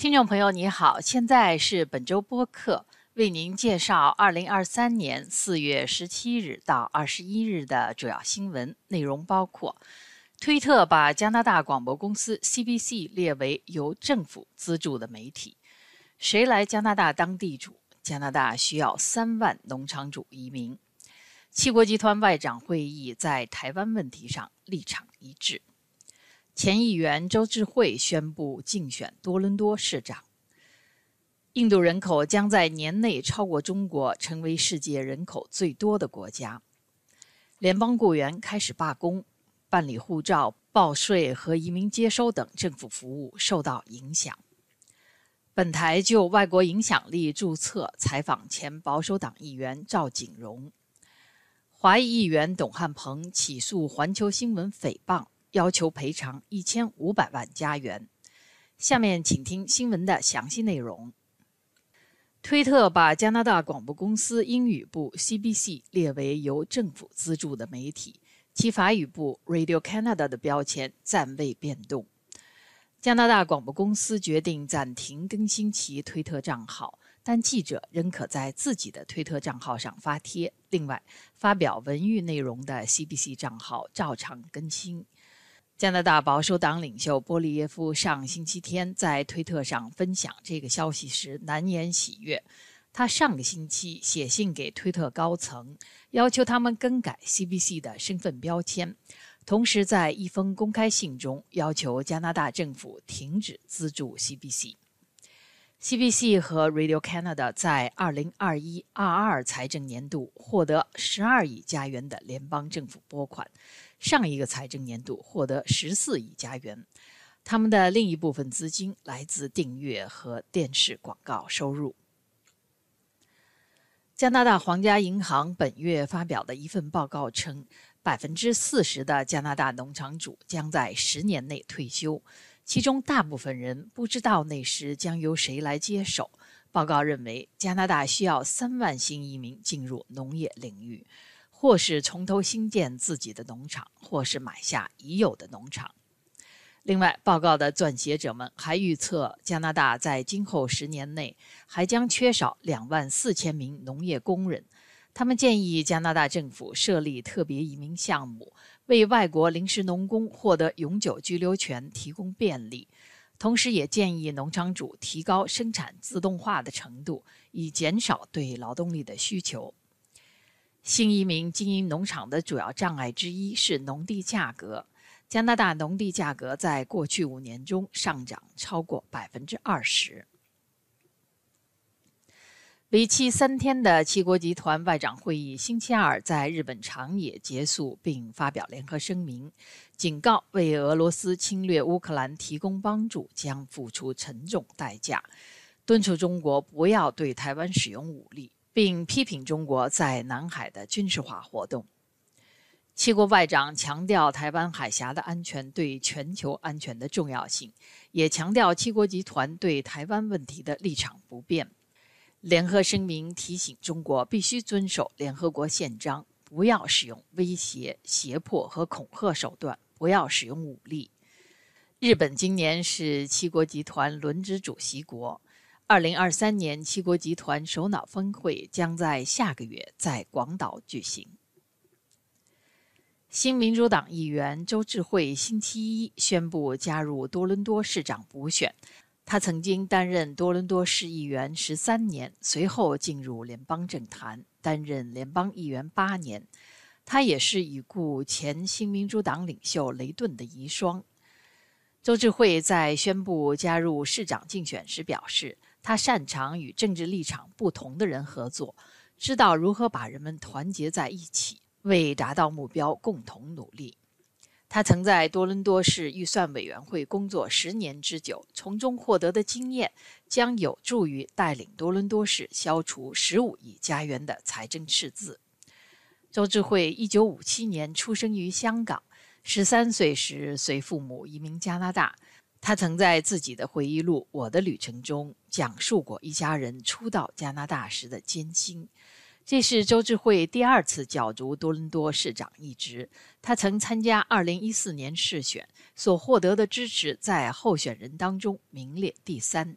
听众朋友，你好，现在是本周播客，为您介绍二零二三年四月十七日到二十一日的主要新闻内容，包括：推特把加拿大广播公司 CBC 列为由政府资助的媒体；谁来加拿大当地主？加拿大需要三万农场主移民；七国集团外长会议在台湾问题上立场一致。前议员周志慧宣布竞选多伦多市长。印度人口将在年内超过中国，成为世界人口最多的国家。联邦雇员开始罢工，办理护照、报税和移民接收等政府服务受到影响。本台就外国影响力注册采访前保守党议员赵景荣。华裔议员董汉鹏起诉环球新闻诽谤。要求赔偿一千五百万加元。下面请听新闻的详细内容。推特把加拿大广播公司英语部 CBC 列为由政府资助的媒体，其法语部 Radio Canada 的标签暂未变动。加拿大广播公司决定暂停更新其推特账号，但记者仍可在自己的推特账号上发帖。另外，发表文娱内容的 CBC 账号照常更新。加拿大保守党领袖波利耶夫上星期天在推特上分享这个消息时难掩喜悦。他上个星期写信给推特高层，要求他们更改 CBC 的身份标签，同时在一封公开信中要求加拿大政府停止资助 CBC。CBC 和 Radio Canada 在2021-22财政年度获得12亿加元的联邦政府拨款。上一个财政年度获得十四亿加元，他们的另一部分资金来自订阅和电视广告收入。加拿大皇家银行本月发表的一份报告称，百分之四十的加拿大农场主将在十年内退休，其中大部分人不知道那时将由谁来接手。报告认为，加拿大需要三万新移民进入农业领域。或是从头新建自己的农场，或是买下已有的农场。另外，报告的撰写者们还预测，加拿大在今后十年内还将缺少两万四千名农业工人。他们建议加拿大政府设立特别移民项目，为外国临时农工获得永久居留权提供便利。同时，也建议农场主提高生产自动化的程度，以减少对劳动力的需求。新移民经营农场的主要障碍之一是农地价格。加拿大农地价格在过去五年中上涨超过百分之二十。为期三天的七国集团外长会议星期二在日本长野结束，并发表联合声明，警告为俄罗斯侵略乌克兰提供帮助将付出沉重代价，敦促中国不要对台湾使用武力。并批评中国在南海的军事化活动。七国外长强调台湾海峡的安全对全球安全的重要性，也强调七国集团对台湾问题的立场不变。联合声明提醒中国必须遵守联合国宪章，不要使用威胁、胁迫和恐吓手段，不要使用武力。日本今年是七国集团轮值主席国。二零二三年七国集团首脑峰会将在下个月在广岛举行。新民主党议员周志慧星期一宣布加入多伦多市长补选。他曾经担任多伦多市议员十三年，随后进入联邦政坛，担任联邦议员八年。他也是已故前新民主党领袖雷顿的遗孀。周志慧在宣布加入市长竞选时表示。他擅长与政治立场不同的人合作，知道如何把人们团结在一起，为达到目标共同努力。他曾在多伦多市预算委员会工作十年之久，从中获得的经验将有助于带领多伦多市消除十五亿加元的财政赤字。周志慧一九五七年出生于香港，十三岁时随父母移民加拿大。他曾在自己的回忆录《我的旅程》中讲述过一家人初到加拿大时的艰辛。这是周志慧第二次角逐多伦多市长一职。他曾参加2014年市选，所获得的支持在候选人当中名列第三。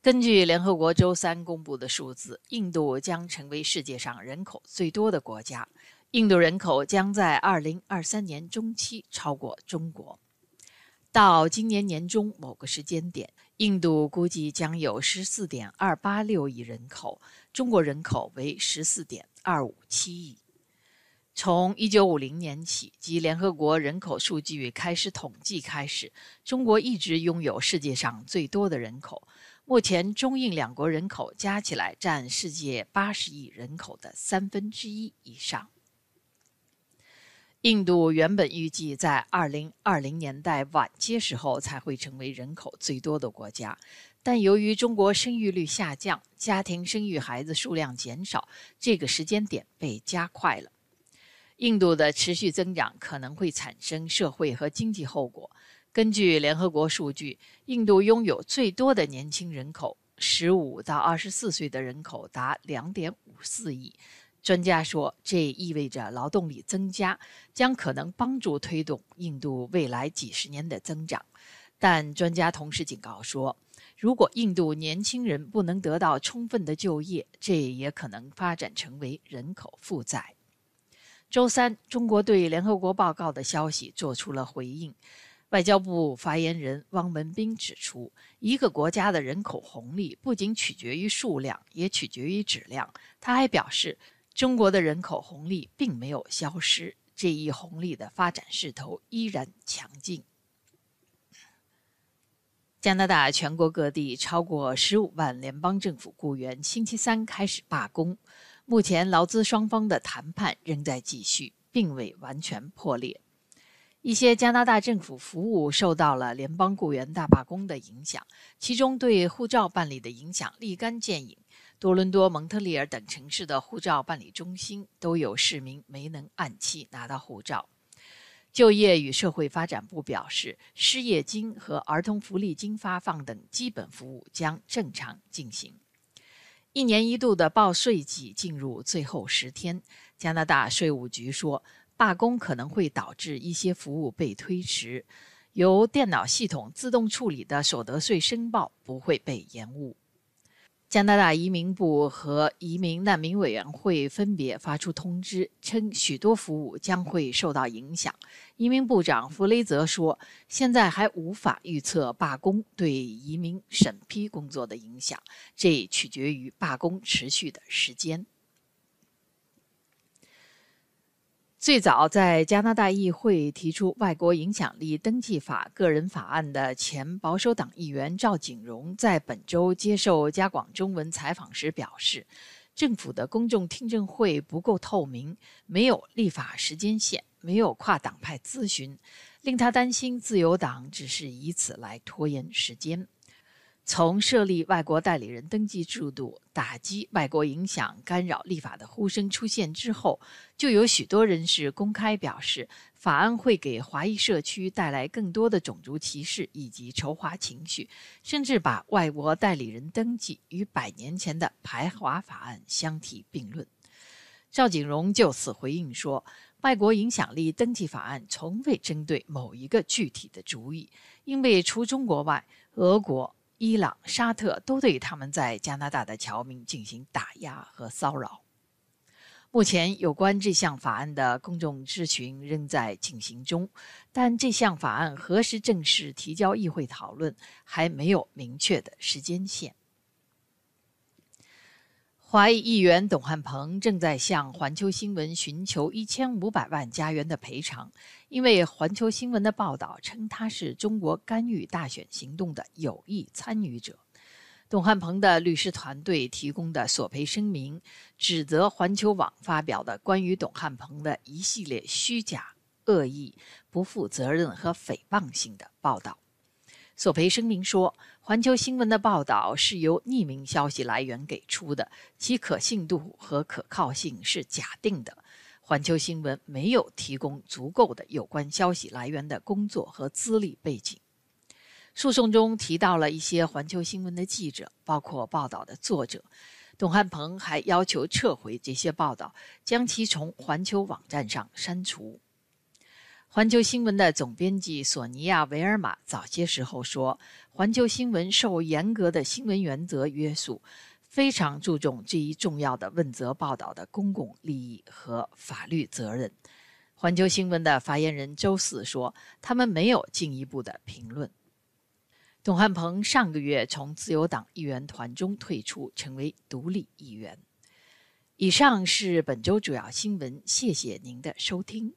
根据联合国周三公布的数字，印度将成为世界上人口最多的国家。印度人口将在2023年中期超过中国。到今年年中某个时间点，印度估计将有14.286亿人口，中国人口为14.257亿。从1950年起，即联合国人口数据开始统计开始，中国一直拥有世界上最多的人口。目前，中印两国人口加起来占世界八十亿人口的三分之一以上。印度原本预计在二零二零年代晚些时候才会成为人口最多的国家，但由于中国生育率下降，家庭生育孩子数量减少，这个时间点被加快了。印度的持续增长可能会产生社会和经济后果。根据联合国数据，印度拥有最多的年轻人口，十五到二十四岁的人口达两点五四亿。专家说，这意味着劳动力增加将可能帮助推动印度未来几十年的增长。但专家同时警告说，如果印度年轻人不能得到充分的就业，这也可能发展成为人口负债。周三，中国对联合国报告的消息做出了回应。外交部发言人汪文斌指出，一个国家的人口红利不仅取决于数量，也取决于质量。他还表示，中国的人口红利并没有消失，这一红利的发展势头依然强劲。加拿大全国各地超过十五万联邦政府雇员星期三开始罢工，目前劳资双方的谈判仍在继续，并未完全破裂。一些加拿大政府服务受到了联邦雇员大罢工的影响，其中对护照办理的影响立竿见影。多伦多、蒙特利尔等城市的护照办理中心都有市民没能按期拿到护照。就业与社会发展部表示，失业金和儿童福利金发放等基本服务将正常进行。一年一度的报税季进入最后十天，加拿大税务局说。罢工可能会导致一些服务被推迟，由电脑系统自动处理的所得税申报不会被延误。加拿大移民部和移民难民委员会分别发出通知，称许多服务将会受到影响。移民部长弗雷泽说：“现在还无法预测罢工对移民审批工作的影响，这取决于罢工持续的时间。”最早在加拿大议会提出外国影响力登记法个人法案的前保守党议员赵景荣，在本周接受加广中文采访时表示，政府的公众听证会不够透明，没有立法时间线，没有跨党派咨询，令他担心自由党只是以此来拖延时间。从设立外国代理人登记制度、打击外国影响干扰立法的呼声出现之后，就有许多人士公开表示，法案会给华裔社区带来更多的种族歧视以及仇华情绪，甚至把外国代理人登记与百年前的排华法案相提并论。赵景荣就此回应说：“外国影响力登记法案从未针对某一个具体的主意，因为除中国外，俄国。”伊朗、沙特都对他们在加拿大的侨民进行打压和骚扰。目前，有关这项法案的公众咨询仍在进行中，但这项法案何时正式提交议会讨论，还没有明确的时间线。华裔议员董汉鹏正在向环球新闻寻求一千五百万加元的赔偿，因为环球新闻的报道称他是中国干预大选行动的有意参与者。董汉鹏的律师团队提供的索赔声明指责环球网发表的关于董汉鹏的一系列虚假、恶意、不负责任和诽谤性的报道。索赔声明说，环球新闻的报道是由匿名消息来源给出的，其可信度和可靠性是假定的。环球新闻没有提供足够的有关消息来源的工作和资历背景。诉讼中提到了一些环球新闻的记者，包括报道的作者。董汉鹏还要求撤回这些报道，将其从环球网站上删除。环球新闻的总编辑索尼娅·维尔玛早些时候说：“环球新闻受严格的新闻原则约束，非常注重这一重要的问责报道的公共利益和法律责任。”环球新闻的发言人周四说：“他们没有进一步的评论。”董汉鹏上个月从自由党议员团中退出，成为独立议员。以上是本周主要新闻，谢谢您的收听。